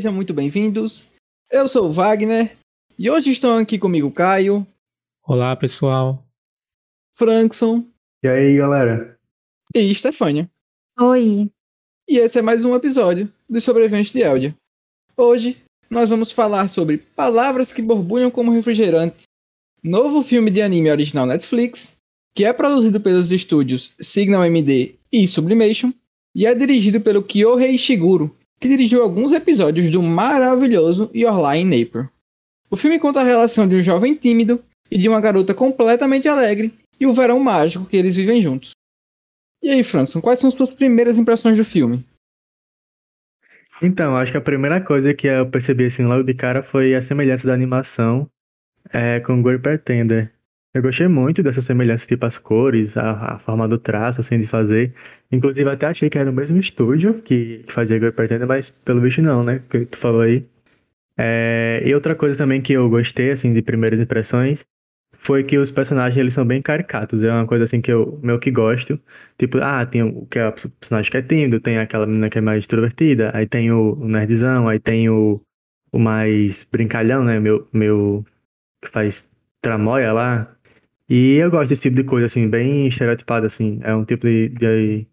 Sejam muito bem-vindos. Eu sou o Wagner e hoje estão aqui comigo Caio. Olá, pessoal. Frankson. E aí, galera? E Stefânia. Oi. E esse é mais um episódio do Sobrevivente de Eldia. Hoje nós vamos falar sobre Palavras que Borbulham como Refrigerante, novo filme de anime original Netflix, que é produzido pelos estúdios Signal MD e Sublimation, e é dirigido pelo Kyohei Ishiguro, que dirigiu alguns episódios do maravilhoso Your Lie in April. O filme conta a relação de um jovem tímido e de uma garota completamente alegre e o verão mágico que eles vivem juntos. E aí, Franson, quais são suas primeiras impressões do filme? Então, acho que a primeira coisa que eu percebi assim logo de cara foi a semelhança da animação é, com Girl Pretender. Eu gostei muito dessa semelhança, tipo as cores, a, a, forma do traço, assim, de fazer. Inclusive, até achei que era o mesmo estúdio que, que fazia Girl Pretender, mas pelo visto não, né? Que tu falou aí. É, e outra coisa também que eu gostei, assim, de primeiras impressões, foi que os personagens, eles são bem caricatos. É uma coisa, assim, que eu meio que gosto. Tipo, ah, tem o que é o personagem que é tímido, tem aquela menina que é mais extrovertida, aí tem o, o nerdzão, aí tem o, o mais brincalhão, né? Meu, meu, que faz tramóia lá. E eu gosto desse tipo de coisa, assim, bem estereotipada, assim. É um tipo de, de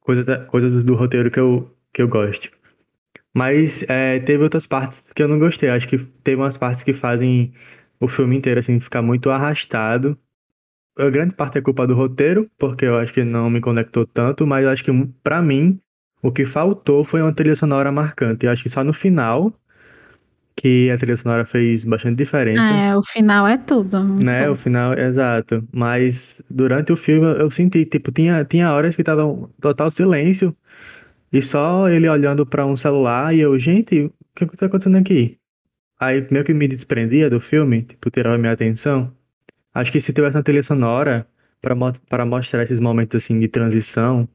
coisa, coisas do roteiro que eu, que eu gosto. Mas é, teve outras partes que eu não gostei. Acho que teve umas partes que fazem o filme inteiro, assim, ficar muito arrastado. A grande parte é culpa do roteiro, porque eu acho que não me conectou tanto, mas acho que, para mim, o que faltou foi uma trilha sonora marcante. Eu acho que só no final que a trilha sonora fez bastante diferença. É, o final é tudo. Né, bom. o final, exato. Mas durante o filme eu senti, tipo, tinha, tinha horas que tava um total silêncio e só ele olhando para um celular e eu, gente, o que tá acontecendo aqui? Aí meio que me desprendia do filme, tipo, tirava minha atenção. Acho que se tivesse uma trilha sonora para mostrar esses momentos assim de transição,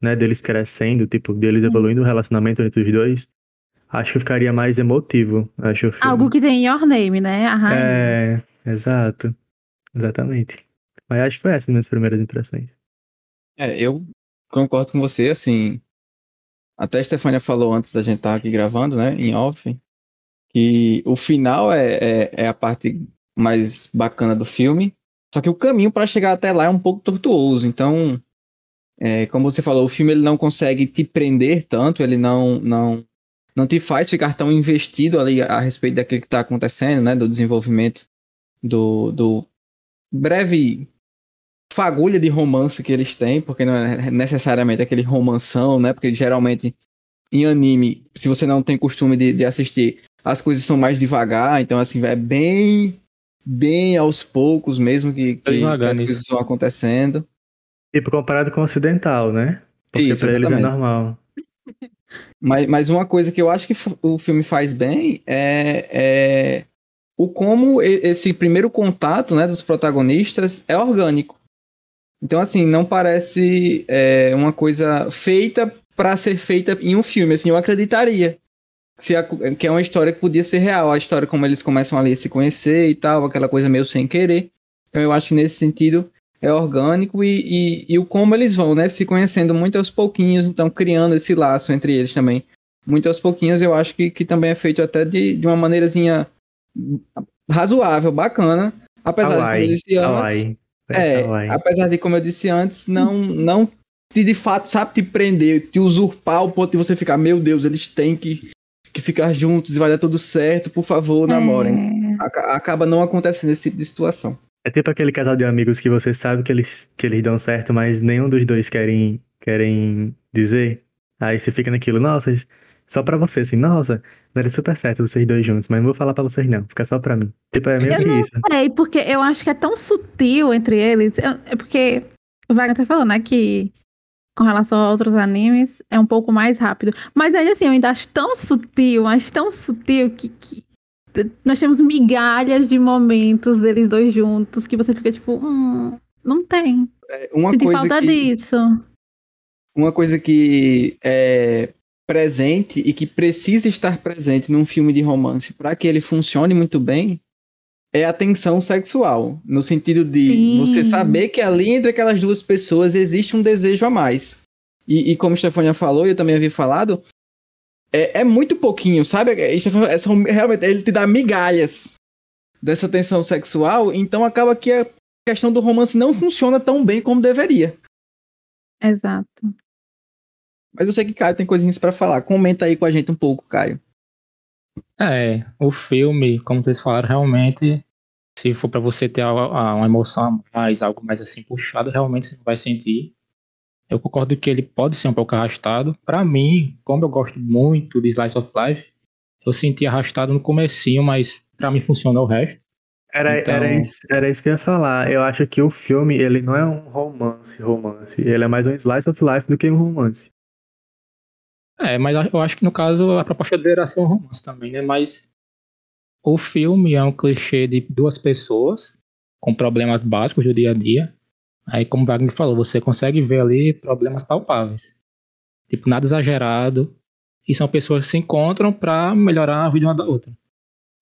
né, deles crescendo, tipo, deles evoluindo o relacionamento entre os dois, Acho que ficaria mais emotivo. Acho Algo que tem Your Name, né? A rainha. É, exato. Exatamente. Mas acho que foi essas minhas primeiras impressões. É, eu concordo com você, assim. Até a Stefania falou antes da gente estar aqui gravando, né? Em off. Que o final é, é, é a parte mais bacana do filme. Só que o caminho para chegar até lá é um pouco tortuoso. Então, é, como você falou, o filme ele não consegue te prender tanto, ele não, não não te faz ficar tão investido ali a respeito daquilo que está acontecendo, né? Do desenvolvimento do, do breve fagulha de romance que eles têm, porque não é necessariamente aquele romanção, né? Porque geralmente em anime, se você não tem costume de, de assistir, as coisas são mais devagar, então assim, é bem bem aos poucos mesmo que, que, que as coisas vão acontecendo. Tipo, comparado com o ocidental, né? Porque Isso, pra eles é normal. Mas, mas uma coisa que eu acho que o filme faz bem é, é o como esse primeiro contato né, dos protagonistas é orgânico. Então, assim, não parece é, uma coisa feita para ser feita em um filme. Assim, eu acreditaria se a, que é uma história que podia ser real. A história como eles começam ali a se conhecer e tal, aquela coisa meio sem querer. Então, eu acho que nesse sentido é orgânico e, e, e, o como eles vão, né? Se conhecendo muito aos pouquinhos, então criando esse laço entre eles também. Muito aos pouquinhos, eu acho que, que também é feito até de, de uma maneirazinha razoável, bacana. Apesar de, como eu disse antes. É, apesar de, como eu disse antes, não, não se de fato sabe te prender, te usurpar o ponto de você ficar, meu Deus, eles têm que, que ficar juntos e vai dar tudo certo, por favor, namorem. É. Acaba não acontecendo esse tipo de situação. É tipo aquele casal de amigos que você sabe que eles, que eles dão certo, mas nenhum dos dois querem, querem dizer. Aí você fica naquilo, nossa, só pra você, assim, nossa, daria super certo vocês dois juntos, mas não vou falar pra vocês não, fica só pra mim. Tipo, é meio eu que não isso. Sei, porque eu acho que é tão sutil entre eles. é porque o Wagner tá falando, né, que com relação a outros animes é um pouco mais rápido. Mas ainda assim, eu ainda acho tão sutil, mas tão sutil que, que nós temos migalhas de momentos deles dois juntos que você fica tipo, hum, não tem. É, uma Senti falta que, disso. Uma coisa que é presente e que precisa estar presente num filme de romance para que ele funcione muito bem é a tensão sexual, no sentido de Sim. você saber que ali entre aquelas duas pessoas existe um desejo a mais. E, e como a Stefania falou, e eu também havia falado, é, é muito pouquinho, sabe? Isso é- são- realmente, ele te dá migalhas dessa tensão sexual, então acaba que a questão do romance não funciona tão bem como deveria. Exato. Mas eu sei que Caio tem coisinhas pra falar. Comenta aí com a gente um pouco, Caio. É, o filme, como vocês falaram, realmente, se for pra você ter a- a- uma emoção a mais, algo mais assim puxado, realmente você não vai sentir. Eu concordo que ele pode ser um pouco arrastado. Pra mim, como eu gosto muito de Slice of Life, eu senti arrastado no comecinho, mas pra mim funcionou o resto. Era, Então- era, isso, era isso que eu ia falar. Eu acho que o filme, ele não é um romance, romance. Ele é mais um slice of life do que um romance. É, mas eu acho que no caso a proposta dele era ser um romance também, né? Mas o filme é um clichê de duas pessoas com problemas básicos do dia a dia. Aí, como o Wagner falou, você consegue ver ali problemas palpáveis. Tipo, nada exagerado. E são pessoas que se encontram pra melhorar a vida uma da outra.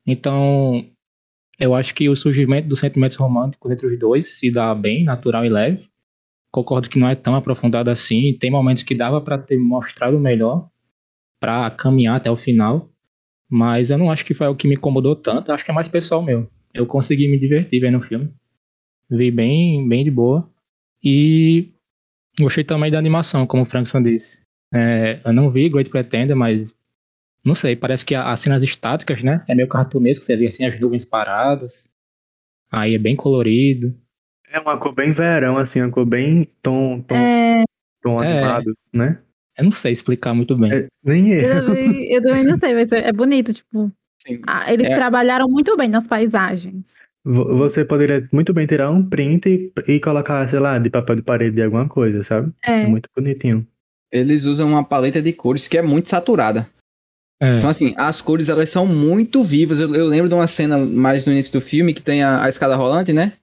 Então, eu acho que o surgimento dos sentimentos românticos entre os dois se dá bem, natural e leve. Concordo que não é tão aprofundado assim. Tem momentos que dava pra ter mostrado melhor pra caminhar até o final. Mas eu não acho que foi o que me incomodou tanto. Acho que é mais pessoal meu. Eu consegui me divertir vendo o filme. Vi bem, bem de boa. E gostei também da animação, como o Frankson disse. É, eu não vi Great Pretender, mas não sei, parece que as cenas estáticas, né? É meio cartunesco, você vê assim as nuvens paradas. Aí é bem colorido. É uma cor bem verão, assim, uma cor bem tom, tom, É, tom É. animado, né? Eu não sei explicar muito bem. É, nem eu, eu. também, eu também não sei, mas é bonito, tipo. Sim. ah, eles É. trabalharam muito bem nas paisagens. Vo- Você poderia muito bem tirar um print e, e colocar, sei lá, de papel de parede de alguma coisa, sabe? É É. muito bonitinho. Eles usam uma paleta de cores que é muito saturada. É, Então, assim, as cores elas são muito vivas. Eu, eu lembro de uma cena mais no início do filme que tem a, a escada rolante, né?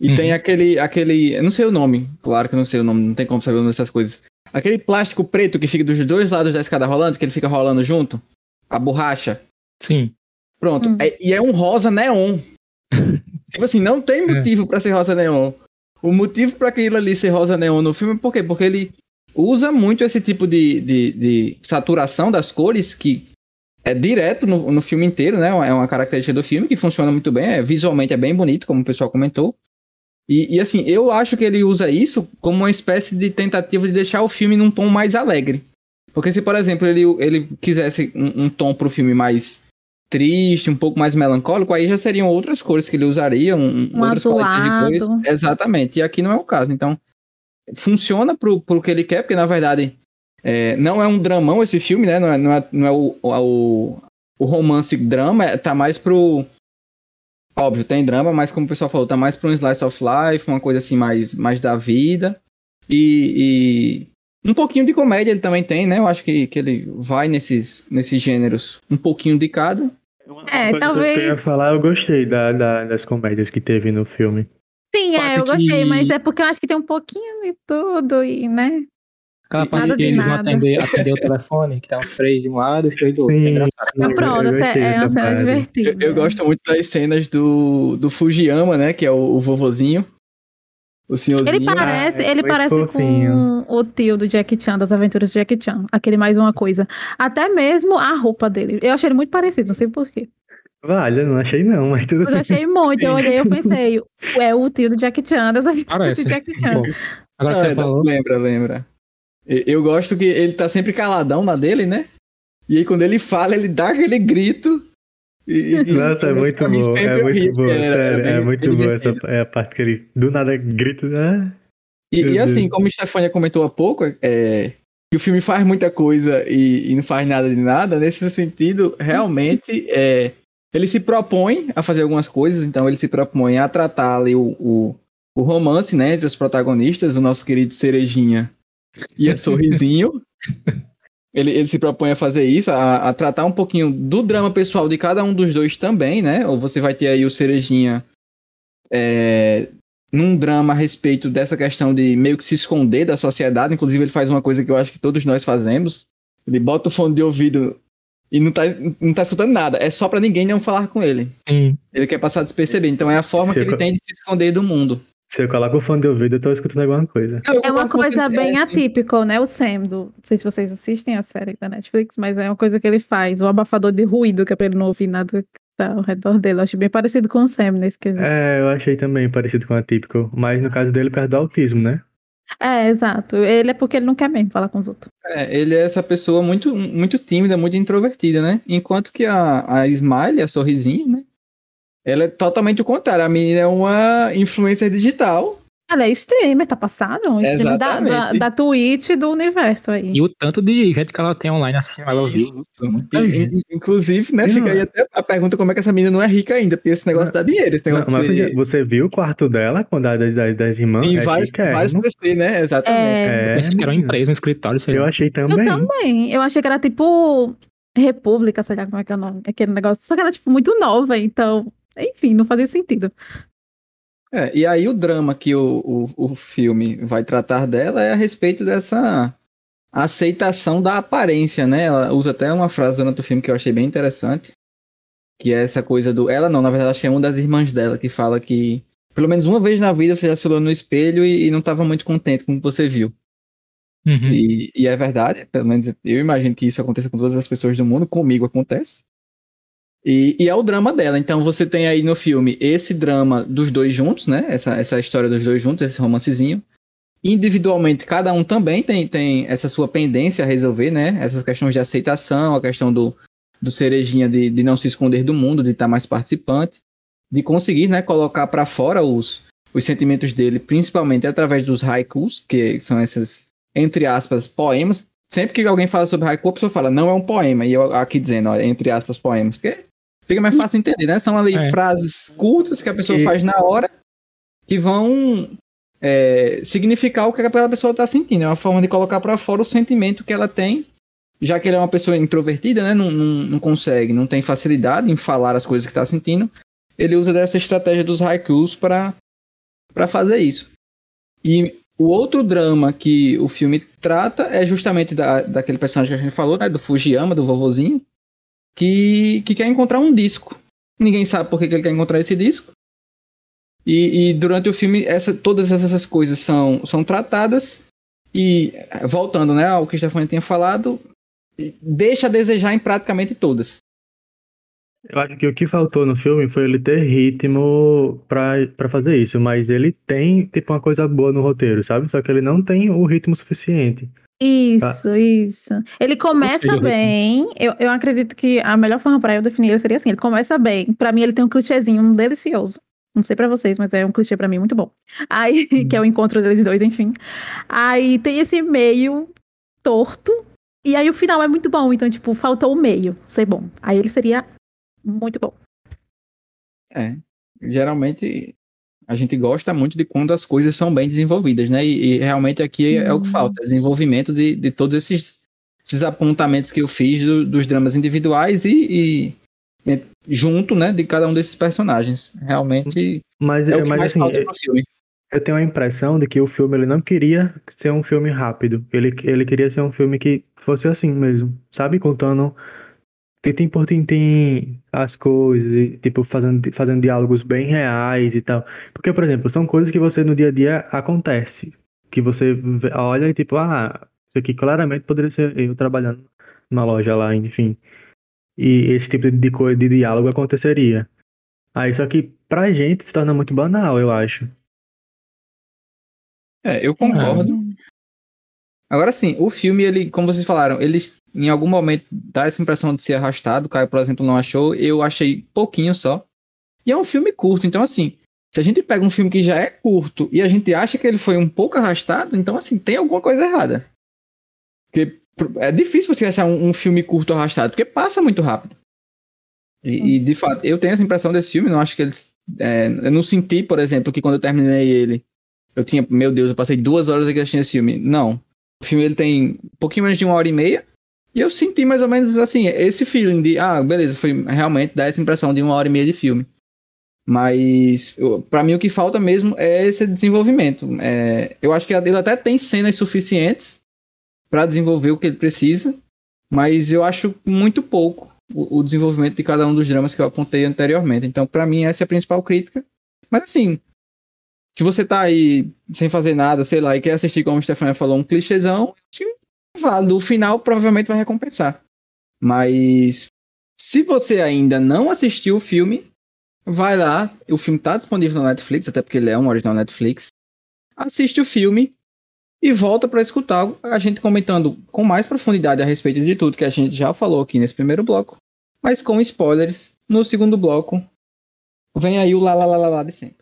E Uhum. tem aquele, aquele. Eu não sei o nome, claro que eu não sei o nome, não tem como saber o nome dessas coisas. Aquele plástico preto que fica dos dois lados da escada rolante, que ele fica rolando junto. A borracha. sim. Pronto. Hum. É- e é um rosa neon. Tipo assim, não tem É. motivo pra ser rosa neon. O motivo pra aquilo ali ser rosa neon no filme é por quê? Porque ele usa muito esse tipo de, de, de saturação das cores que é direto no, no filme inteiro, né? É uma característica do filme que funciona muito bem. É, visualmente é bem bonito, como o pessoal comentou. E, e, assim, eu acho que ele usa isso como uma espécie de tentativa de deixar o filme num tom mais alegre. Porque se, por exemplo, ele, ele quisesse um, um tom pro filme mais triste, um pouco mais melancólico, aí já seriam outras cores que ele usaria, um, Um outras paletas de cores. Exatamente. E aqui não é o caso. Então, funciona pro, pro que ele quer, porque na verdade é, não é um dramão esse filme, né? Não é, não é, não é o, o, o romance drama, é- tá mais pro. Óbvio, tem drama, mas como o pessoal falou, tá mais pra um slice of life, uma coisa assim mais, mais da vida. E, e um pouquinho de comédia ele também tem, né? Eu acho que, que ele vai nesses, nesses gêneros, um pouquinho de cada. Uma É, coisa que Eu ia talvez- falar, eu gostei da, da- das comédias que teve no filme. Sim, é, eu gostei, que- mas é porque eu acho que tem um pouquinho de tudo e, né? Aquela parte nada que de eles vão atender, atender o telefone, que tá os três de um lado e os três do outro. Sim. É engraçado. Eu- Pronto, gostei é uma cena divertida. Eu, eu gosto muito das cenas do, do Fujiyama, né? Que é o, o vovozinho. O senhorzinho. Ele parece, é ele parece fofinho. com o tio do Jack Chan, das aventuras de Jack Chan. Aquele mais uma coisa. Até mesmo a roupa dele. Eu achei ele muito parecido, não sei porquê. Vale, eu não achei não, mas tudo eu achei muito. Eu olhei e eu pensei, é o tio do Jack Chan, das aventuras Parece. de Jack Chan. Agora Ah, você falou. Lembra, lembra. Eu gosto que ele tá sempre caladão na dele, né? E aí quando ele fala, ele dá aquele grito. E, e- Nossa, é e- muito pra mim bom, é muito ri, bom, era- sério, era é muito bom essa é a parte que ele do nada grita, ah, E, e assim, como a Stefania comentou há pouco, é, que o filme faz muita coisa e, e não faz nada de nada, nesse sentido, realmente, é, ele se propõe a fazer algumas coisas, então ele se propõe a tratar ali o, o, o romance, né, entre os protagonistas, o nosso querido Cerejinha e a Sorrisinho. Ele, ele se propõe a fazer isso, a, a tratar um pouquinho do drama pessoal de cada um dos dois também, né? Ou você vai ter aí o Cerejinha é, num drama a respeito dessa questão de meio que se esconder da sociedade. Inclusive, ele faz uma coisa que eu acho que todos nós fazemos. Ele bota o fone de ouvido e não tá, não tá escutando nada. É só pra ninguém não falar com ele. Sim. Ele quer passar despercebido. Então é a forma que Sim. ele tem de se esconder do mundo. Se eu coloco o fone de ouvido, eu tô escutando alguma coisa. É uma coisa bem atípica, né? O Sam, do... não sei se vocês assistem a série da Netflix, mas é uma coisa que ele faz, o abafador de ruído, que é pra ele não ouvir nada que tá ao redor dele. Eu acho bem parecido com o Sam nesse quesito. É, eu achei também parecido com o atípico, mas no caso dele, perto do autismo, né? É, exato. Ele é porque ele não quer mesmo falar com os outros. É, ele é essa pessoa muito, muito tímida, muito introvertida, né? Enquanto que a, a Smiley, a sorrisinha, né? Ela é totalmente o contrário. A menina é uma influencer digital. Ela é streamer, tá passado? Um streamer da, da, da Twitch do universo aí. E o tanto de gente que ela tem online assistindo ela viu. Inclusive, né? Não, Fica aí é. até a pergunta como é que essa menina não é rica ainda, porque esse negócio dá dinheiro, esse Não, negócio mas de você, viu o quarto dela, quando a das, das, das irmãs? tem é vários, vários PC, né? Exatamente. É, Eu pensei que era uma empresa, um escritório, sei Eu achei eu também. também. Eu achei que era tipo República, sei lá como é que é o nome, aquele negócio. Só que era tipo muito nova, então, enfim, não fazia sentido. É, e aí o drama que o, o, o filme vai tratar dela é a respeito dessa aceitação da aparência, né? Ela usa até uma frase durante o filme que eu achei bem interessante, que é essa coisa do... Ela não, na verdade acho que é uma das irmãs dela que fala que pelo menos uma vez na vida você já se olhou no espelho e, e não estava muito contente com o que você viu. Uhum. E, e é verdade, pelo menos eu imagino que isso aconteça com todas as pessoas do mundo, comigo acontece. E, e é o drama dela. Então você tem aí no filme esse drama dos dois juntos, né? Essa, essa história dos dois juntos, esse romancezinho. Individualmente, cada um também tem, tem essa sua pendência a resolver, né? Essas questões de aceitação, a questão do, do cerejinha de, de não se esconder do mundo, de estar mais participante, de conseguir, né, colocar para fora os, os sentimentos dele, principalmente através dos haikus, que são essas, entre aspas, poemas. Sempre que alguém fala sobre haiku, a pessoa fala, não é um poema. E eu aqui dizendo, ó, entre aspas, poemas. Porque fica mais fácil entender, né? São ali É. frases curtas que a pessoa E- faz na hora que vão é, significar o que aquela pessoa está sentindo. É uma forma de colocar para fora o sentimento que ela tem, já que ele é uma pessoa introvertida, né? Não, não, não consegue, não tem facilidade em falar as coisas que está sentindo. Ele usa dessa estratégia dos haikus para fazer isso. E o outro drama que o filme trata é justamente da, daquele personagem que a gente falou, né? Do Fujiyama, do vovozinho, que, que quer encontrar um disco. Ninguém sabe por que ele quer encontrar esse disco. E, e durante o filme, essa, todas essas coisas são, são tratadas. E voltando né, ao que o Stefania tinha falado, deixa a desejar em praticamente todas. Eu acho que o que faltou no filme foi ele ter ritmo pra fazer isso, mas ele tem, tipo, uma coisa boa no roteiro, sabe? Só que ele não tem o ritmo suficiente. Isso, isso. Ele começa bem. Eu, eu acredito que a melhor forma pra eu definir ele seria assim: ele começa bem. Pra mim, ele tem um clichêzinho delicioso. Não sei pra vocês, mas é um clichê pra mim muito bom. Aí, que é o encontro deles dois, enfim. Aí tem esse meio torto. E aí o final é muito bom. Então, tipo, faltou o meio ser bom. Aí ele seria muito bom. É. Geralmente a gente gosta muito de quando as coisas são bem desenvolvidas, né? E, e realmente aqui é o que falta, desenvolvimento de, de todos esses, esses apontamentos que eu fiz do- dos dramas individuais e, e- e junto, né, de cada um desses personagens. Realmente Mas, é o que mas mais assim, falta pro filme. eu tenho a impressão de que o filme ele não queria ser um filme rápido. Ele, ele queria ser um filme que fosse assim mesmo, sabe? Contando tintim por tintim as coisas, e, tipo, fazendo, fazendo diálogos bem reais e tal. Porque, por exemplo, são coisas que você no dia a dia acontece. Que você olha e tipo, ah, isso aqui claramente poderia ser eu trabalhando numa loja lá, enfim. E esse tipo de coisa, de diálogo aconteceria. Aí, só que pra gente se torna muito banal, eu acho. É, eu concordo. Agora sim, o filme, ele, como vocês falaram, ele em algum momento dá essa impressão de ser arrastado. O Caio, por exemplo, não achou. Eu achei pouquinho só. E é um filme curto, então assim, se a gente pega um filme que já é curto e a gente acha que ele foi um pouco arrastado, então assim, tem alguma coisa errada. Porque é difícil você achar um, um filme curto arrastado, porque passa muito rápido. E, e, de fato, eu tenho essa impressão desse filme, não acho que eles. é, eu não senti, por exemplo, que quando eu terminei ele, eu tinha, meu Deus, eu passei duas horas aqui assistindo esse filme. Não. O filme ele tem um pouquinho menos de uma hora e meia. E eu senti mais ou menos assim, esse feeling de, ah, beleza, foi realmente dá essa impressão de uma hora e meia de filme. Mas, pra mim, o que falta mesmo é esse desenvolvimento. É, eu acho que ele até tem cenas suficientes pra desenvolver o que ele precisa, mas eu acho muito pouco o, o desenvolvimento de cada um dos dramas que eu apontei anteriormente. Então, pra mim, essa é a principal crítica. Mas, assim, se você tá aí sem fazer nada, sei lá, e quer assistir, como o Stefania falou, um clichêzão, acho que vale. O final provavelmente vai recompensar. Mas se você ainda não assistiu o filme, vai lá. O filme tá disponível na Netflix, até porque ele é um original Netflix. Assiste o filme e volta para escutar a gente comentando com mais profundidade a respeito de tudo que a gente já falou aqui nesse primeiro bloco, mas com spoilers no segundo bloco. Vem aí o lá lá lá lá, lá de sempre.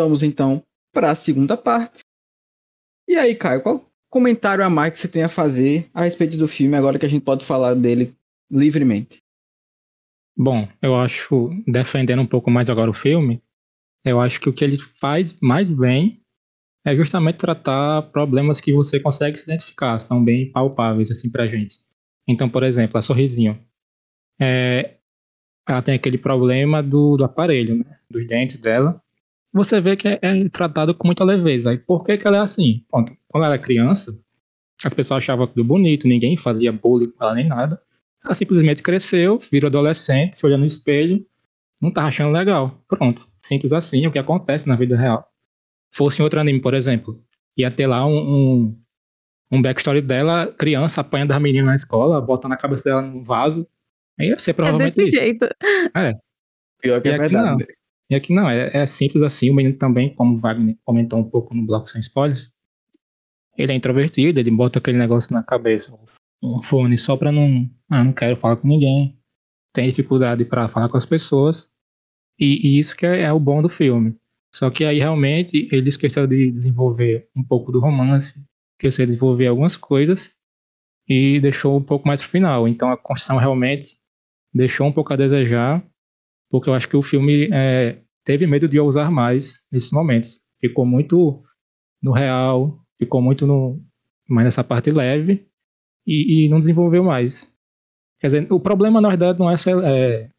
Voltamos então para a segunda parte. E aí, Caio, qual comentário a mais que você tem a fazer a respeito do filme, agora que a gente pode falar dele livremente? Bom, eu acho, defendendo um pouco mais agora o filme, eu acho que o que ele faz mais bem é justamente tratar problemas que você consegue se identificar, são bem palpáveis assim pra gente. Então, por exemplo, a Sorrisinho. É, ela tem aquele problema do, do aparelho, né? Dos dentes dela você vê que é, é tratado com muita leveza. E por que, que ela é assim? Quando ela era criança, as pessoas achavam tudo bonito, ninguém fazia bullying com ela nem nada. Ela simplesmente cresceu, virou adolescente, se olha no espelho, não tá achando legal. Pronto. Simples assim, é o que acontece na vida real. Fosse em outro anime, por exemplo, ia ter lá um, um, um backstory dela, criança apanha das meninas na escola, bota na cabeça dela num vaso. Aí ia ser provavelmente. É desse isso. jeito. É. Pior que E é aqui verdade. E aqui não, é, é simples assim. O menino também, como o Wagner comentou um pouco no bloco sem spoilers, ele é introvertido, ele bota aquele negócio na cabeça, um fone só pra não. Ah, não quero falar com ninguém. Tem dificuldade pra falar com as pessoas. E, e isso que é, é o bom do filme. Só que aí realmente ele esqueceu de desenvolver um pouco do romance, esqueceu de desenvolver algumas coisas e deixou um pouco mais pro final. Então a construção realmente deixou um pouco a desejar porque eu acho que o filme é, teve medo de ousar mais nesses momentos. Ficou muito no real, ficou muito no, mais nessa parte leve e, e não desenvolveu mais. Quer dizer, o problema na verdade não é, ser, é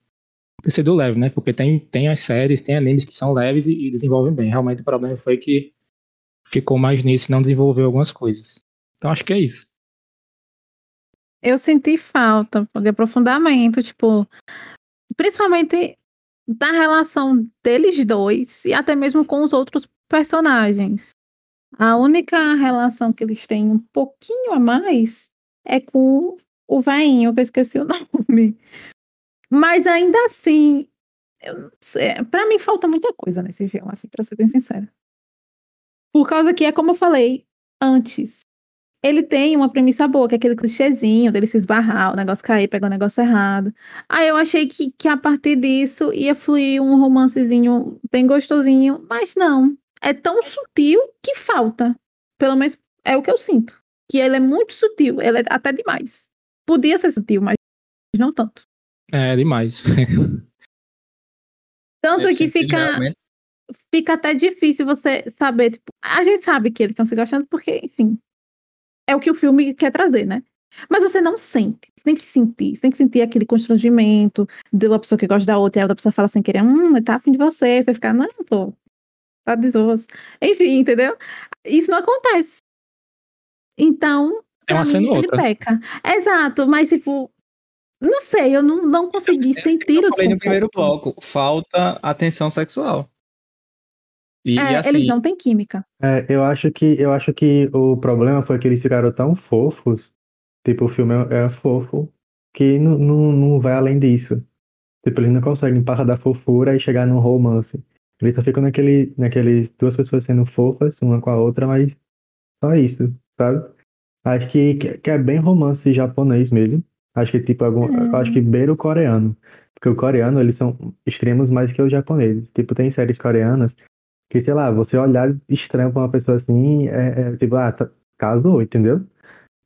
ter sido leve, né? Porque tem, tem as séries, tem animes que são leves e, e desenvolvem bem. Realmente o problema foi que ficou mais nisso e não desenvolveu algumas coisas. Então acho que é isso. Eu senti falta de aprofundamento, tipo, principalmente da relação deles dois e até mesmo com os outros personagens. A única relação que eles têm um pouquinho a mais é com o vainho, que eu esqueci o nome. Mas ainda assim, pra mim falta muita coisa nesse filme, assim, pra ser bem sincera. Por causa que é como eu falei antes. Ele tem uma premissa boa, que é aquele clichêzinho dele se esbarrar, o negócio cair, pegar o negócio errado. Aí eu achei que, que a partir disso ia fluir um romancezinho bem gostosinho, mas não. É tão sutil que falta. Pelo menos é o que eu sinto. Que ele é muito sutil, ele é até demais. Podia ser sutil, mas não tanto. É demais. Tanto que fica, realmente, fica até difícil você saber. Tipo, a gente sabe que eles estão se gostando porque, enfim, é o que o filme quer trazer, né? Mas você não sente. Você tem que sentir. Você tem que sentir aquele constrangimento de uma pessoa que gosta da outra e a outra pessoa fala sem querer, hum, tá afim de você. Você fica, não, pô, tá desosso. Enfim, entendeu? Isso não acontece. Então, É uma mim, ele peca. Exato, mas tipo, não sei, eu não, não consegui sentir eu o falei no primeiro bloco, falta atenção sexual. E, É, e assim, eles não têm química. É, eu acho que eu acho que o problema foi que eles ficaram tão fofos, tipo, o filme é, é fofo, que não, não, não vai além disso. Tipo, eles não conseguem passar da fofura e chegar num romance. Eles só ficam naquele, naquele duas pessoas sendo fofas, uma com a outra, mas só isso, sabe? Acho que, que é bem romance japonês mesmo. Acho que tipo algum, eu acho que beira o coreano. Porque o coreano, eles são extremos mais que os japoneses. Tipo, tem séries coreanas que, sei lá, você olhar estranho pra uma pessoa assim, é, é tipo, ah, tá- casou, entendeu?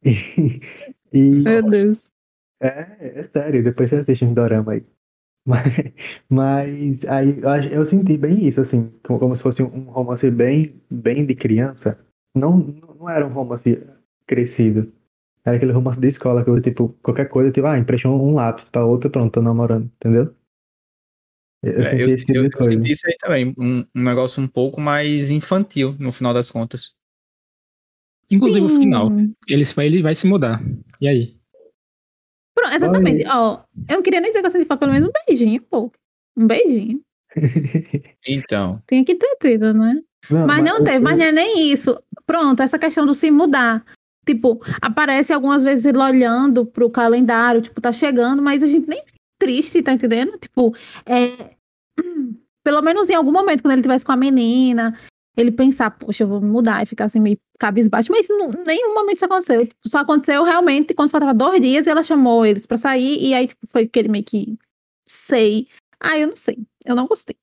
E, e Meu Deus. é, é sério, depois você assiste um dorama aí. Mas, mas aí eu, eu senti bem isso, assim, como, como se fosse um romance bem, bem de criança. Não, não era um romance crescido. Era aquele romance de escola que eu, tipo, qualquer coisa, tipo, ah, emprestou um lápis pra outra, pronto, tô namorando, entendeu? Eu, É, senti eu, tipo eu- eu senti isso aí também. Um, um negócio um pouco mais infantil, no final das contas. Inclusive o Sim. final. Ele, vai- ele vai se mudar. E aí? Pronto, exatamente. Ó, eu não queria nem dizer que eu senti falta, pelo menos um beijinho, pô. Um beijinho. Então. Tinha que ter tido, né? Não, Mas não o- teve, mas não é nem isso. Pronto, essa questão do se mudar. Tipo, aparece algumas vezes ele olhando pro calendário, tipo, tá chegando, mas a gente nem fica triste, tá entendendo? Tipo, é. Pelo menos em algum momento, quando ele estivesse com a menina, ele pensar, poxa, eu vou mudar e ficar assim meio cabisbaixo. Mas em nenhum momento isso aconteceu. Só aconteceu realmente quando faltava dois dias e ela chamou eles pra sair, e aí, tipo, foi que ele meio que. Sei. Ah, eu não sei. Eu não gostei.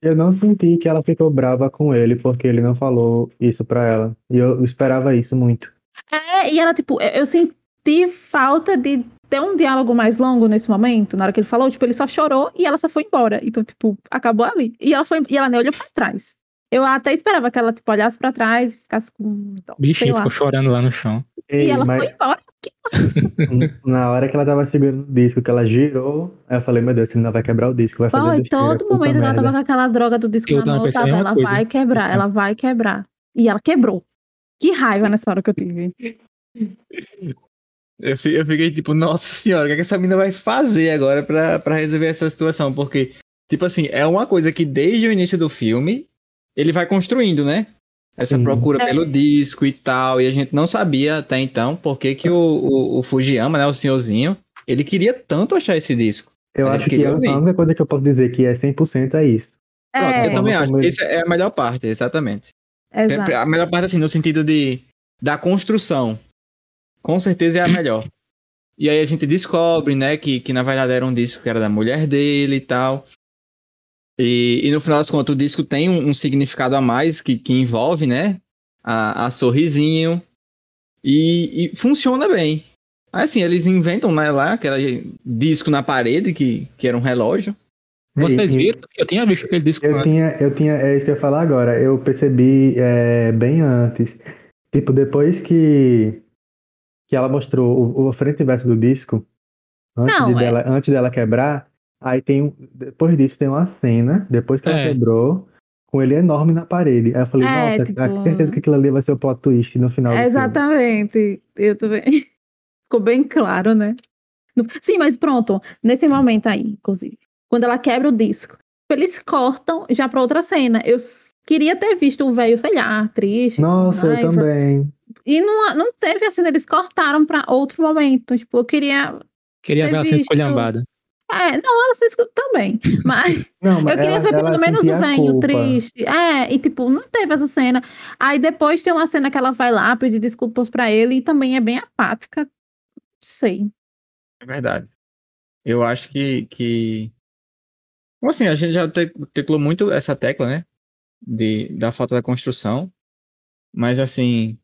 Eu não senti que ela ficou brava com ele porque ele não falou isso pra ela. E eu esperava isso muito. É, e ela, tipo, eu, eu senti falta de ter um diálogo mais longo nesse momento, na hora que ele falou, tipo, ele só chorou e ela só foi embora. Então, tipo, acabou ali. E ela foi, e ela nem olhou pra trás. Eu até esperava que ela, tipo, olhasse pra trás e ficasse com. bichinho ficou chorando lá no chão. E Ei, ela mas foi embora. Que na hora que ela tava segurando o disco, que ela girou, eu falei, meu Deus, ele não vai quebrar o disco, vai fazer Foi besteira, todo momento que ela merda. tava com aquela droga do disco Eu na mão, tava, ela coisa. vai quebrar, ela vai quebrar. E ela quebrou. Que raiva nessa hora que eu tive. Eu fi- eu fiquei tipo, nossa senhora, o que, é que essa menina vai fazer agora pra, pra resolver essa situação? Porque, tipo assim, é uma coisa que desde o início do filme ele vai construindo, né? Essa Sim. procura É. pelo disco e tal. E a gente não sabia até então por que, que o, o, o Fujiyama, né, o senhorzinho, ele queria tanto achar esse disco. Eu acho que queria a ouvir. a única coisa que eu posso dizer que é 100% é isso. Pronto, É, eu também Como acho. Essa é a melhor parte, exatamente. exato. A melhor parte, assim, no sentido de da construção. Com certeza é a melhor. E aí a gente descobre, né, que, que na verdade era um disco que era da mulher dele e tal. E, e no final das contas, o disco tem um, um significado a mais que, que envolve, né, a, a sorrisinho. E, e funciona bem. Assim, eles inventam né, lá aquele disco na parede, que, que era um relógio. Vocês viram? Eu tinha visto aquele disco Eu antes. tinha, eu tinha, é isso que eu ia falar agora. Eu percebi é, bem antes. Tipo, depois que, que ela mostrou o, o frente e verso do disco, antes, Não, de é- dela, antes dela quebrar, aí tem um, depois disso tem uma cena, depois que ela É. quebrou, com ele enorme na parede. Aí eu falei, É, nossa, tipo- com certeza que aquilo ali vai ser o plot twist no final do filme. Exatamente. Eu também. Ficou bem claro, né? Sim, mas pronto. Nesse momento aí, inclusive, quando ela quebra o disco, eles cortam já pra outra cena. Eu queria ter visto o velho, sei lá, triste. Nossa, eu também. E não, não teve assim, eles cortaram pra outro momento. Tipo, eu queria. Queria ver ela sendo visto. escolhambada. É, não, ela se escuta também. Mas Não, mas eu queria ela- ver pelo menos o velho triste. É, e tipo, não teve essa cena. Aí depois tem uma cena que ela vai lá pedir desculpas pra ele e também é bem apática. Não sei. É verdade. Eu acho que. que... Bom, assim, a gente já te- teclou muito essa tecla, né? De, da falta da construção. Mas, assim.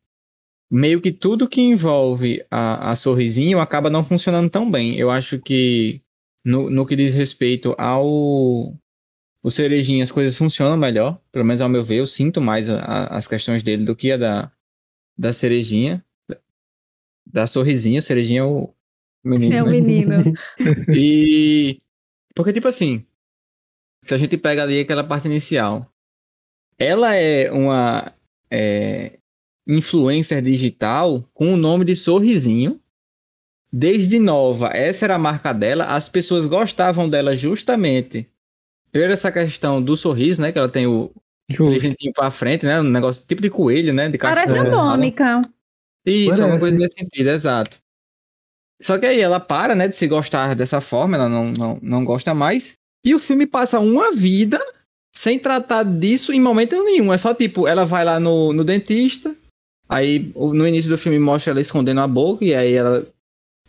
Meio que tudo que envolve a, a Sorrisinho acaba não funcionando tão bem. Eu acho que. No, no que diz respeito ao. O Cerejinha, as coisas funcionam melhor. Pelo menos ao meu ver, eu sinto mais a- a- as questões dele do que a da, da Cerejinha. Da Sorrisinho. O Cerejinha é o menino. É o né? menino. E. Porque, tipo assim. Se a gente pega ali aquela parte inicial. Ela é uma é, influencer digital com o nome de Sorrisinho. Desde nova, essa era a marca dela. As pessoas gostavam dela justamente por essa questão do sorriso, né? Que ela tem o Justo. presentinho pra frente, né? Um negócio tipo de coelho, né? De Parece cachorro. a É. Mônica. Isso, Parece. alguma coisa nesse sentido, exato. Só que aí ela para, né, de se gostar dessa forma, ela não, não, não gosta mais. E o filme passa uma vida sem tratar disso em momento nenhum. É só tipo, ela vai lá no, no dentista, aí no início do filme mostra ela escondendo a boca, e aí ela,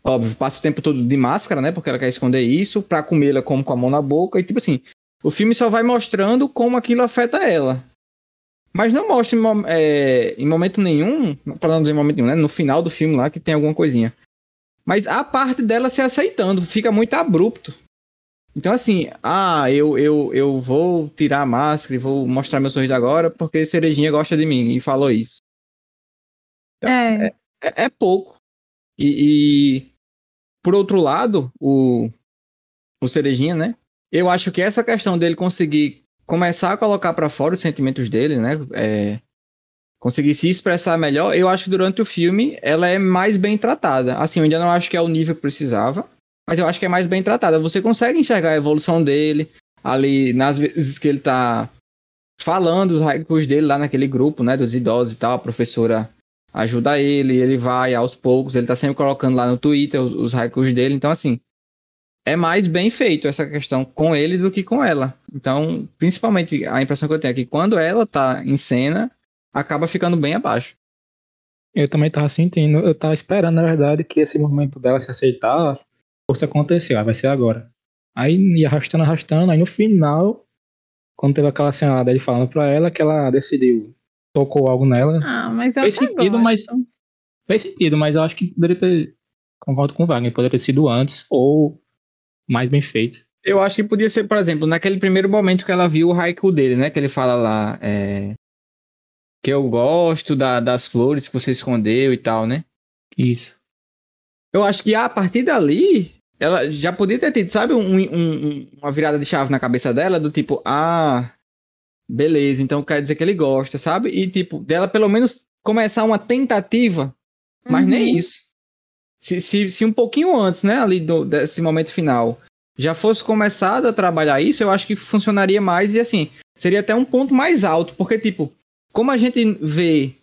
óbvio, passa o tempo todo de máscara, né, porque ela quer esconder isso. Pra comer, ela come com a mão na boca, e tipo assim, o filme só vai mostrando como aquilo afeta ela. Mas não mostra é, em momento nenhum, pra não dizer em momento nenhum, né? No final do filme lá que tem alguma coisinha. Mas a parte dela se aceitando fica muito abrupto. Então, assim, ah, eu, eu, eu vou tirar a máscara e vou mostrar meu sorriso agora porque Cerejinha gosta de mim e falou isso. É. É, é pouco. E, e, por outro lado, o, o Cerejinha, né? eu acho que essa questão dele conseguir começar a colocar para fora os sentimentos dele, né? É, conseguir se expressar melhor, eu acho que durante o filme ela é mais bem tratada. Assim, eu ainda não acho que é o nível que precisava, mas eu acho que é mais bem tratada. Você consegue enxergar a evolução dele ali nas vezes que ele tá falando os haikus dele lá naquele grupo, né, dos idosos e tal, a professora ajuda ele, ele vai aos poucos, ele tá sempre colocando lá no Twitter os, os dele, então assim, é mais bem feito essa questão com ele do que com ela. Então, principalmente a impressão que eu tenho é que quando ela tá em cena, acaba ficando bem abaixo. Eu também tava sentindo, eu tava esperando, na verdade, que esse momento dela se aceitar fosse acontecer, vai ser agora. Aí ia arrastando, arrastando, aí no final, quando teve aquela cena dele falando pra ela que ela decidiu, tocou algo nela. Ah, mas eu fez sentido, gosto. mas. Fez sentido, mas eu acho que poderia ter. Concordo com o Wagner, poderia ter sido antes ou mais bem feito. Eu acho que podia ser, por exemplo, naquele primeiro momento que ela viu o haiku dele, né? Que ele fala lá, é, que eu gosto da- das flores que você escondeu e tal, né? Isso. Eu acho que a partir dali, ela já podia ter tido, sabe, um- um- uma virada de chave na cabeça dela, do tipo, ah, beleza, então quer dizer que ele gosta, sabe? E tipo, dela pelo menos começar uma tentativa, mas Uhum. nem isso. Se, se, se um pouquinho antes, né, ali do, desse momento final, já fosse começado a trabalhar isso, eu acho que funcionaria mais e assim, seria até um ponto mais alto, porque tipo, como a gente vê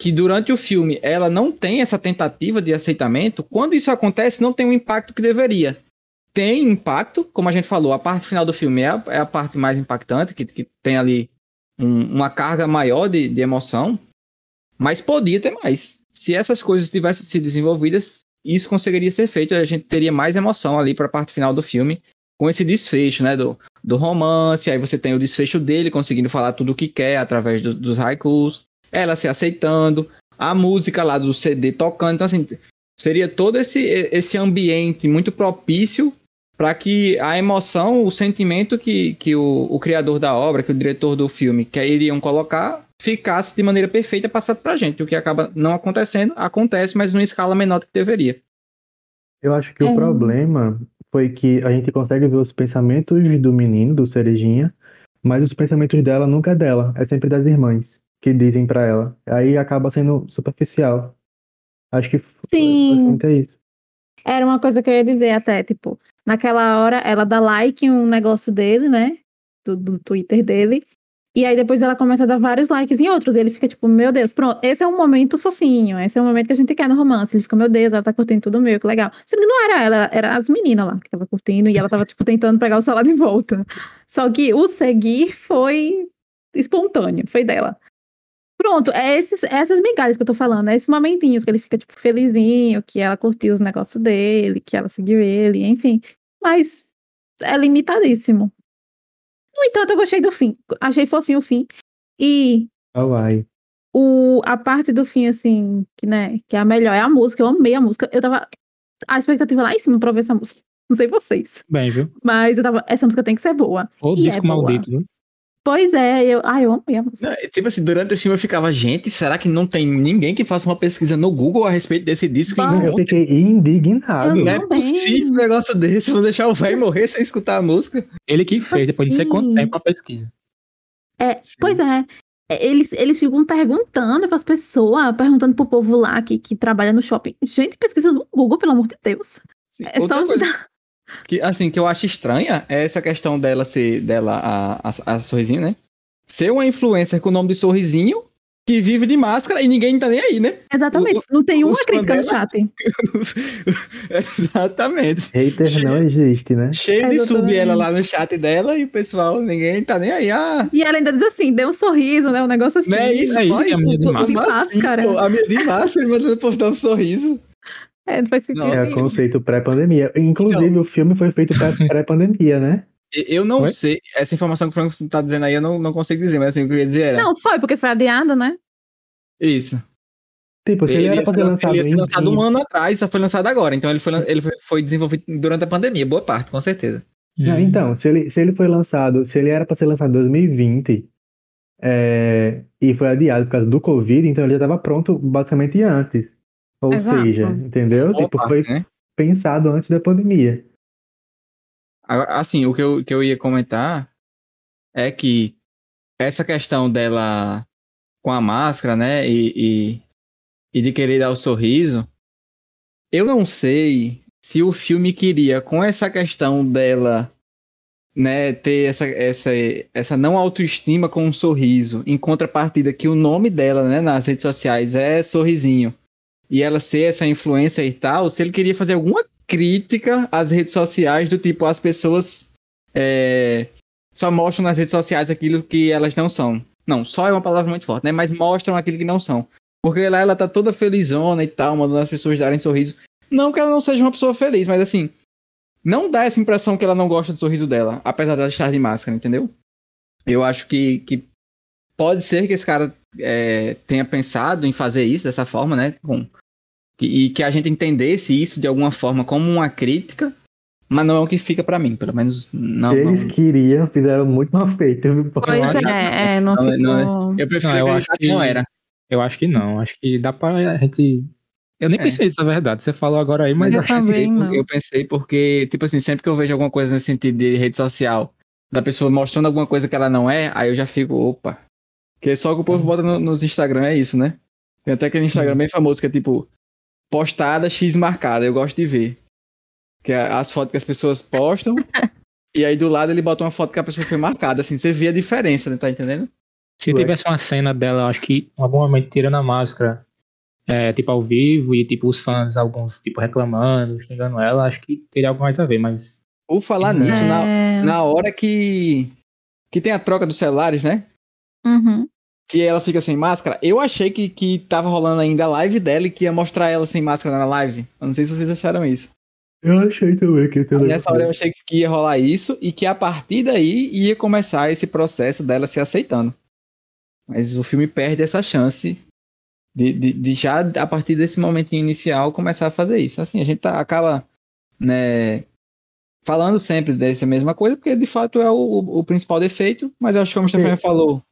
que durante o filme ela não tem essa tentativa de aceitamento, quando isso acontece, não tem o impacto que deveria. Tem impacto, como a gente falou, a parte final do filme é a, é a parte mais impactante, que, que tem ali um- uma carga maior de, de emoção, mas podia ter mais. Se essas coisas tivessem sido desenvolvidas, isso conseguiria ser feito, a gente teria mais emoção ali para a parte final do filme, com esse desfecho, né, do, do romance, aí você tem o desfecho dele conseguindo falar tudo o que quer através do- dos haikus, ela se aceitando, a música lá do CD tocando, então assim, seria todo esse, esse ambiente muito propício para que a emoção, o sentimento que, que o, o criador da obra, que o diretor do filme que iriam colocar, ficasse de maneira perfeita passado pra gente. O que acaba não acontecendo, acontece, mas numa escala menor do que deveria. Eu acho que É. o problema foi que a gente consegue ver os pensamentos do menino, do Cerejinha, mas os pensamentos dela nunca é dela, é sempre das irmãs que dizem pra ela. Aí acaba sendo superficial. Acho que foi- Sim. basicamente é isso. Era uma coisa que eu ia dizer até, tipo, naquela hora ela dá like em um negócio dele, né? Do, do Twitter dele. E aí depois ela começa a dar vários likes em outros. E ele fica tipo, meu Deus, pronto, esse é um momento fofinho. Esse é o momento que a gente quer no romance. Ele fica, meu Deus, ela tá curtindo tudo meu, que legal. Sendo que não era ela, era as meninas lá que tava curtindo. E ela tava, tipo, tentando pegar o celular de volta. Só que o seguir foi espontâneo, foi dela. Pronto, é esses, essas migalhas que eu tô falando, é esses momentinhos que ele fica, tipo, felizinho, que ela curtiu os negócios dele, que ela seguiu ele, enfim. Mas é limitadíssimo. No entanto, eu gostei do fim. Achei fofinho o fim. E Oh, ai. o, a parte do fim, assim, que, né, que é a melhor, é a música. Eu amei a música. Eu tava. A expectativa lá em cima pra ver essa música. Não sei vocês. Bem, viu? Mas eu tava. Essa música tem que ser boa. O E é disco boa. maldito, viu? Pois é, eu. Ai, eu amei a música. Não, tipo assim, durante o filme eu ficava, gente, será que não tem ninguém que faça uma pesquisa no Google a respeito desse disco? Vai. Eu fiquei indignado. Eu Não é também. possível um negócio desse, vou deixar o velho morrer sem escutar a música. Ele que fez, depois de não sei quanto Sim. tempo a pesquisa. É, pois é. É, Eles, eles ficam perguntando pras pessoas, perguntando pro povo lá que, que trabalha no shopping. Gente, pesquisa no Google, pelo amor de Deus. Sim, É só Outra coisa que, assim, que eu acho estranha é essa questão dela ser, dela, a, a, a Sorrisinho, né? Ser uma influencer com o nome de Sorrisinho, que vive de máscara e ninguém tá nem aí, né? Exatamente. Não tem o uma crítica no chat. Exatamente. Hater não existe, né? Cheio de Exatamente. sub ela lá no chat dela e o pessoal, ninguém tá nem aí. Ah, E ela ainda diz assim, dê um sorriso, né? Um negócio assim. não é isso, É isso, vai. é a minha de o- o- máscara. de assim, pô? A minha de máscara mandando o povo dar um sorriso. É, não faz sentido Não, É conceito pré-pandemia. Inclusive, o filme foi feito pré- pré-pandemia, né? Eu não Oi? sei, essa informação que o Franco tá dizendo aí, eu não, não consigo dizer, mas assim, o que eu ia dizer era. Não, foi, porque foi adiado, né? Isso. Tipo, se ele, Ele ia pra ser ser lan- lançado ele ia ser lançado em- um ano atrás, só foi lançado agora. Então ele foi, ele foi, foi desenvolvido durante a pandemia, boa parte, com certeza. Não, Hum. então, se ele, se ele foi lançado, se ele era pra ser lançado em 2020 é, e foi adiado por causa do Covid, então ele já estava pronto basicamente antes. Ou Exato. seja, entendeu? Boa Tipo, foi né? pensado antes da pandemia. Assim, o que eu, que eu ia comentar é que essa questão dela com a máscara, né? E, e, e de querer dar o sorriso, eu não sei se o filme queria, com essa questão dela né, ter essa, essa, essa não autoestima com um sorriso, em contrapartida que o nome dela, né, nas redes sociais é Sorrisinho, e ela ser essa influência e tal, se ele queria fazer alguma crítica às redes sociais, do tipo, as pessoas é, só mostram nas redes sociais aquilo que elas não são. Não, só é uma palavra muito forte, né, mas mostram aquilo que não são. Porque lá ela tá toda felizona e tal, mandando as pessoas darem sorriso. Não que ela não seja uma pessoa feliz, mas assim, não dá essa impressão que ela não gosta do sorriso dela, apesar de ela estar de máscara, entendeu? Eu acho que, que pode ser que esse cara é, tenha pensado em fazer isso dessa forma, né? Com, e que a gente entendesse isso de alguma forma como uma crítica, mas não é o que fica para mim, pelo menos não. Eles não... queriam, fizeram muito mal feito. Pois é, é, não, não, ficou... não. Eu prefiro não, eu acho que não era. Eu acho que não, acho que dá pra gente eu nem é. pensei nisso, na verdade. Você falou agora aí, mas eu, eu pensei, eu pensei porque, tipo assim, sempre que eu vejo alguma coisa nesse sentido de rede social, da pessoa mostrando alguma coisa que ela não é, aí eu já fico, opa. Porque só que o povo bota no, nos Instagram é isso, né? Tem até aquele Instagram bem famoso que é tipo, postada X marcada, eu gosto de ver. Que é as fotos que as pessoas postam, e aí do lado ele bota uma foto que a pessoa foi marcada, assim, você vê a diferença, né? Tá entendendo? Se tivesse uma cena dela, acho que em algum momento tirando a máscara é, tipo, ao vivo e, tipo, os fãs, alguns, tipo, reclamando, xingando ela, acho que teria algo mais a ver, mas... Ou falar é... nisso, na, na hora que, que tem a troca dos celulares, né? Uhum. Que ela fica sem máscara, eu achei que, que tava rolando ainda a live dela e que ia mostrar ela sem máscara na live. Eu não sei se vocês acharam isso. Eu achei também que Nessa hora eu achei que ia rolar isso e que a partir daí ia começar esse processo dela se aceitando. Mas o filme perde essa chance de, de, de, já a partir desse momento inicial começar a fazer isso. Assim, a gente tá, acaba né, falando sempre dessa mesma coisa, porque de fato é o, o principal defeito, mas eu acho que como o Stefan falou,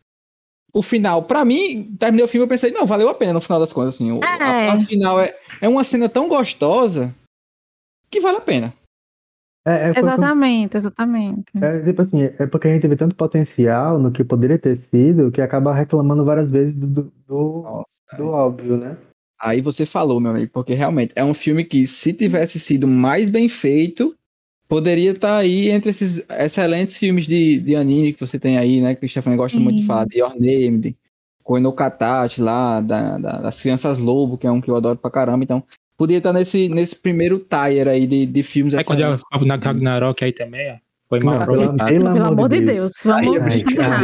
o final, para mim, terminei o filme eu pensei, não, valeu a pena no final das contas, assim, o, é. a parte final é, é uma cena tão gostosa que vale a pena. É, é exatamente, exatamente. É, tipo assim, é porque a gente vê tanto potencial no que poderia ter sido que acaba reclamando várias vezes do, do, do, Nossa, do óbvio, né? Aí você falou, meu amigo, porque realmente é um filme que, se tivesse sido mais bem feito, poderia estar tá aí entre esses excelentes filmes de, de anime que você tem aí, né? Que o Stefano gosta Sim. muito de falar, de Your Name, Koino Katachi lá, da, da, das Crianças Lobo, que é um que eu adoro pra caramba. Então, podia estar nesse, nesse primeiro tier aí de, de filmes. Aí quando eu na Ragnarok aí também, foi mal aproveitado. Pelo, pelo, amor de Deus, Deus vamos Ai,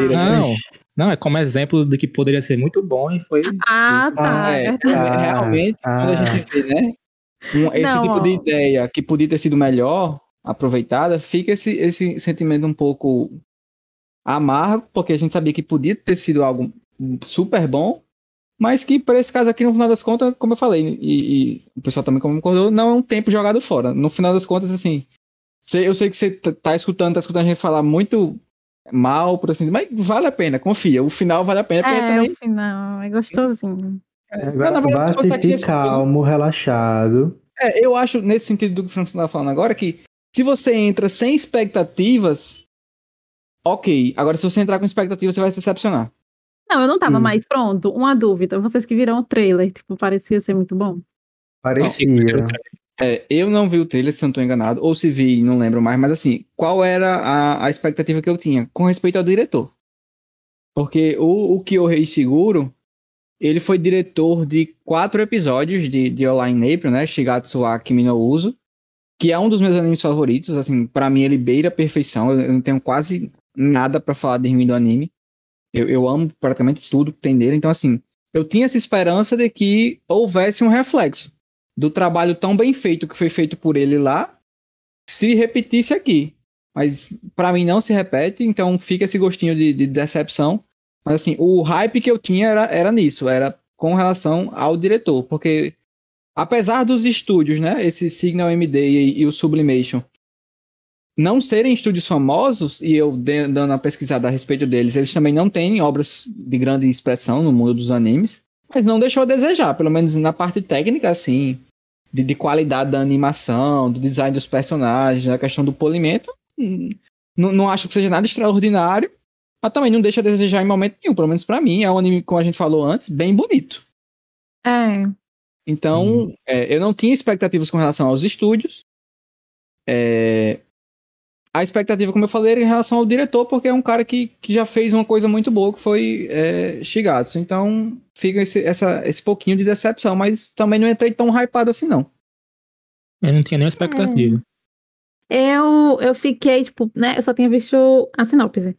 Não, não, é como exemplo de que poderia ser muito bom e foi. Ah, isso. tá. É, é, realmente, ah, quando a gente vê, né? Um, esse não, tipo ó. de ideia que podia ter sido melhor aproveitada, fica esse, esse sentimento um pouco amargo, porque a gente sabia que podia ter sido algo super bom, mas que para esse caso aqui, no final das contas, como eu falei, e, e o pessoal também concordou, não é um tempo jogado fora. No final das contas, assim, eu sei que você tá escutando, tá escutando a gente falar muito mal, por assim mas vale a pena, confia. O final vale a pena. É, também... o final é gostosinho. É, Agora, não, verdade, tá aqui calmo, relaxado. É, eu acho, nesse sentido do que o Francisco estava falando agora, que se você entra sem expectativas, ok. Agora, se você entrar com expectativas, você vai se decepcionar. Não, eu não tava hum. mais pronto. Uma dúvida. Vocês que viram o trailer, tipo, parecia ser muito bom. Parecia. É, eu não vi o trailer, se não estou enganado, ou se vi, não lembro mais, mas assim, qual era a, a expectativa que eu tinha com respeito ao diretor? Porque o, o Kyohei Shiguro, ele foi diretor de quatro episódios de, de Online April, né? Shigatsu wa Kimi no Uso, que é um dos meus animes favoritos, assim, para mim ele beira a perfeição, eu não tenho quase nada para falar de ruim do anime. Eu, eu amo praticamente tudo que tem nele. Então, assim, eu tinha essa esperança de que houvesse um reflexo do trabalho tão bem feito que foi feito por ele lá, se repetisse aqui. Mas para mim não se repete, então fica esse gostinho de, de, decepção. Mas assim, o hype que eu tinha era, era nisso, era com relação ao diretor, porque apesar dos estúdios, né, esse Signal MD e, e o Sublimation, não serem estúdios famosos, e eu dando uma pesquisada a respeito deles, eles também não têm obras de grande expressão no mundo dos animes, mas não deixou a desejar, pelo menos na parte técnica, assim, de, de qualidade da animação, do design dos personagens, a questão do polimento, não, não acho que seja nada extraordinário, mas também não deixa a desejar em momento nenhum, pelo menos pra mim. É um anime, como a gente falou antes, bem bonito. É. Então, Hum. é, eu não tinha expectativas com relação aos estúdios. É, a expectativa, como eu falei, era em relação ao diretor, porque é um cara que, que já fez uma coisa muito boa, que foi é, Shigatsu. Então, fica esse, essa, esse pouquinho de decepção, mas também não entrei tão hypado assim, não. Eu não tinha nenhuma expectativa. Eu, eu fiquei, tipo, né? Eu só tinha visto a sinopse.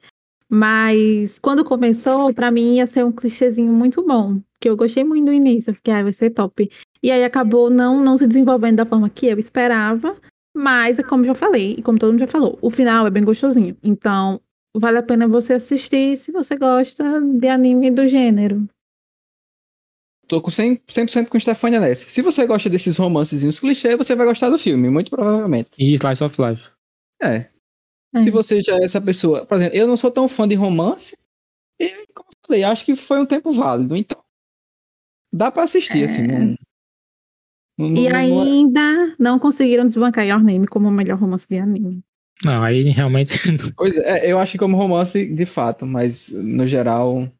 Mas quando começou, pra mim ia ser um clichêzinho muito bom. Que eu gostei muito do início. Eu fiquei, ah, vai ser top. E aí acabou não, não se desenvolvendo da forma que eu esperava. Mas, como eu já falei, e como todo mundo já falou, o final é bem gostosinho. Então, vale a pena você assistir se você gosta de anime do gênero. Tô com 100%, 100 com Stefania nessa. Se você gosta desses romancezinhos clichê, você vai gostar do filme, muito provavelmente. E Slice of Life. É. É. Se você já é essa pessoa. Por exemplo, eu não sou tão fã de romance. E, como eu falei, acho que foi um tempo válido. Então, dá pra assistir, É. assim. Não, não- E não- é- ainda não conseguiram desbancar Your Name como o melhor romance de anime. Não, aí realmente. Pois é, eu acho que como romance, de fato, mas no geral, eu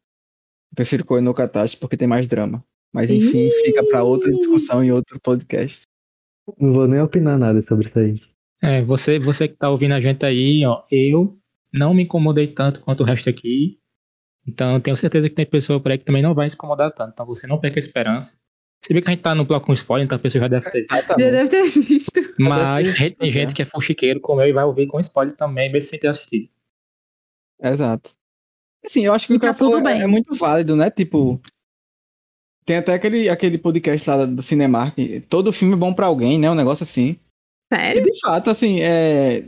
prefiro Koe no Katachi porque tem mais drama. Mas enfim, fica pra outra discussão em outro podcast. Não vou nem opinar nada sobre isso aí. É, você, você que tá ouvindo a gente aí, ó, eu não me incomodei tanto quanto o resto aqui. Então eu tenho certeza que tem pessoa por aí que também não vai se incomodar tanto. Então você não perca a esperança. Se bem que a gente tá no bloco com spoiler, então a pessoa já deve ter visto. Já deve ter visto. Mas ter visto, tem gente né? que é fuxiqueiro como eu e vai ouvir com spoiler também, mesmo sem ter assistido. Exato. Assim, eu acho que o E que tá falou tudo é, bem. é muito válido, né? Tipo, tem até aquele, aquele podcast lá do Cinemark, todo filme é bom pra alguém, né? Um negócio assim. E Sério? de fato, assim, é...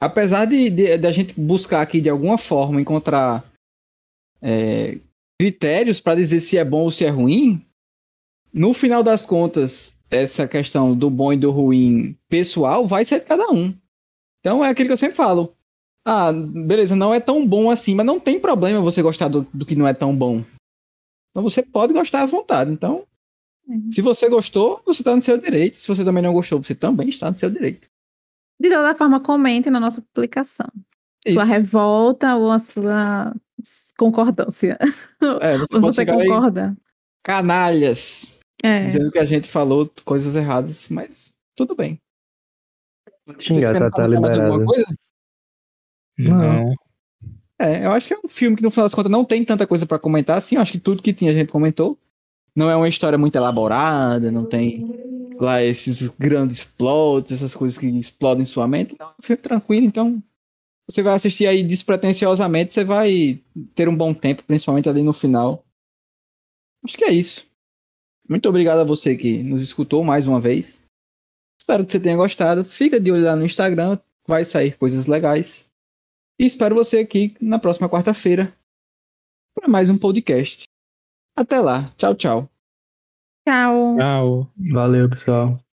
apesar de, de, de a gente buscar aqui de alguma forma encontrar é, critérios pra dizer se é bom ou se é ruim, no final das contas, essa questão do bom e do ruim pessoal vai ser de cada um. Então é aquilo que eu sempre falo. Ah, beleza, não é tão bom assim, mas não tem problema você gostar do, do que não é tão bom. Então você pode gostar à vontade. Então, Uhum. se você gostou, você tá no seu direito. Se você também não gostou, você também está no seu direito. De toda forma, comente na nossa publicação. Sua Isso. revolta ou a sua concordância. É, você você concorda? canalhas, É. dizendo que a gente falou coisas erradas, mas tudo bem. Xingar, tá, tá liberado. Não. É, eu acho que é um filme que no final das contas não tem tanta coisa pra comentar, assim, eu acho que tudo que tinha a gente comentou. Não é uma história muito elaborada, não tem lá esses grandes plots, essas coisas que explodem sua mente. Não, é um filme tranquilo, então você vai assistir aí despretensiosamente, você vai ter um bom tempo, principalmente ali no final. Acho que é isso. Muito obrigado a você que nos escutou mais uma vez. Espero que você tenha gostado. Fica de olho lá no Instagram, vai sair coisas legais. E espero você aqui na próxima quarta-feira para mais um podcast. Até lá. Tchau, tchau. Tchau. Tchau. Valeu, pessoal.